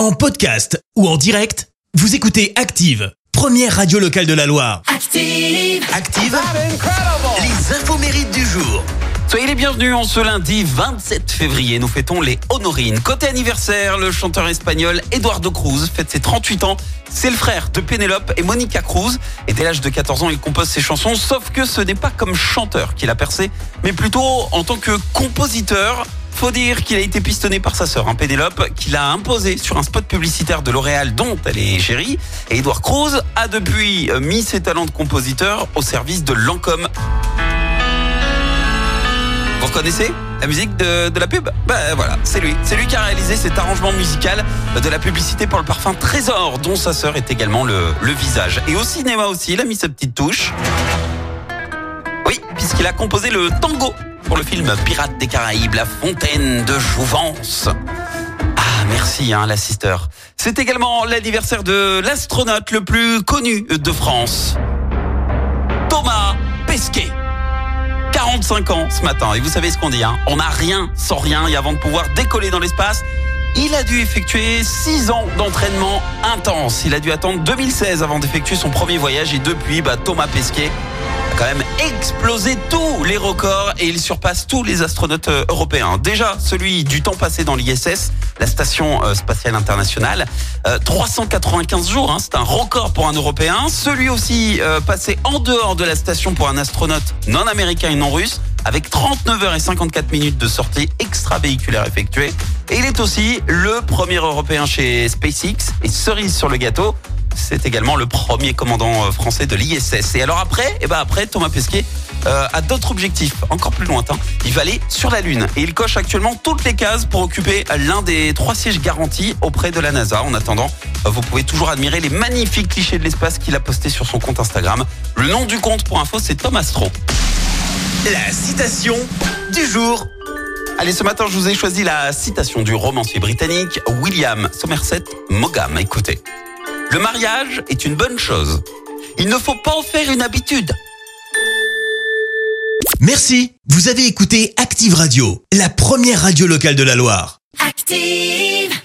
En podcast ou en direct, vous écoutez Active, première radio locale de la Loire. Active. Active, les infos mérites du jour. Soyez les bienvenus en ce lundi 27 février. Nous fêtons les Honorines. Côté anniversaire, le chanteur espagnol Eduardo Cruz fête ses 38 ans. C'est le frère de Penelope et Monica Cruz. Et dès l'âge de 14 ans, il compose ses chansons. Sauf que ce n'est pas comme chanteur qu'il a percé, mais plutôt en tant que compositeur. Faut dire qu'il a été pistonné par sa sœur, hein, Pénélope, qui l'a imposé sur un spot publicitaire de L'Oréal dont elle est chérie. Et Edouard Cruz a depuis euh, mis ses talents de compositeur au service de Lancôme. Vous reconnaissez la musique de, de la pub? Ben voilà, c'est lui. C'est lui qui a réalisé cet arrangement musical de la publicité pour le parfum Trésor, dont sa sœur est également le, le visage. Et au cinéma aussi, il a mis sa petite touche. Oui, puisqu'il a composé le tango pour le film Pirates des Caraïbes, La Fontaine de Jouvence. Ah, merci, hein. C'est également l'anniversaire de l'astronaute le plus connu de France, Thomas Pesquet. 45 ans ce matin. Et vous savez ce qu'on dit, hein? On n'a rien sans rien. Et avant de pouvoir décoller dans l'espace, il a dû effectuer 6 ans d'entraînement intense. Il a dû attendre 2016 avant d'effectuer son premier voyage. Et depuis, bah, Thomas Pesquet quand même explosé tous les records et il surpasse tous les astronautes euh, européens. Déjà, celui du temps passé dans l'ISS, la station euh, spatiale internationale, euh, 395 jours, hein, c'est un record pour un Européen. Celui aussi euh, passé en dehors de la station pour un astronaute non américain et non russe, avec 39 heures et 54 minutes de sortie extravéhiculaire effectuée. Et il est aussi le premier Européen chez SpaceX et cerise sur le gâteau. C'est également le premier commandant euh, français de l'ISS. Et alors après, eh ben après Thomas Pesquet euh, a d'autres objectifs encore plus lointains. Il va aller sur la Lune et il coche actuellement toutes les cases pour occuper l'un des trois sièges garantis auprès de la NASA. En attendant, euh, vous pouvez toujours admirer les magnifiques clichés de l'espace qu'il a postés sur son compte Instagram. Le nom du compte pour info, c'est Thomas Astro. La citation du jour. Allez, ce matin, je vous ai choisi la citation du romancier britannique William Somerset Maugham. Écoutez. Le mariage est une bonne chose. Il ne faut pas en faire une habitude. Merci, vous avez écouté Active Radio, la première radio locale de la Loire. Active.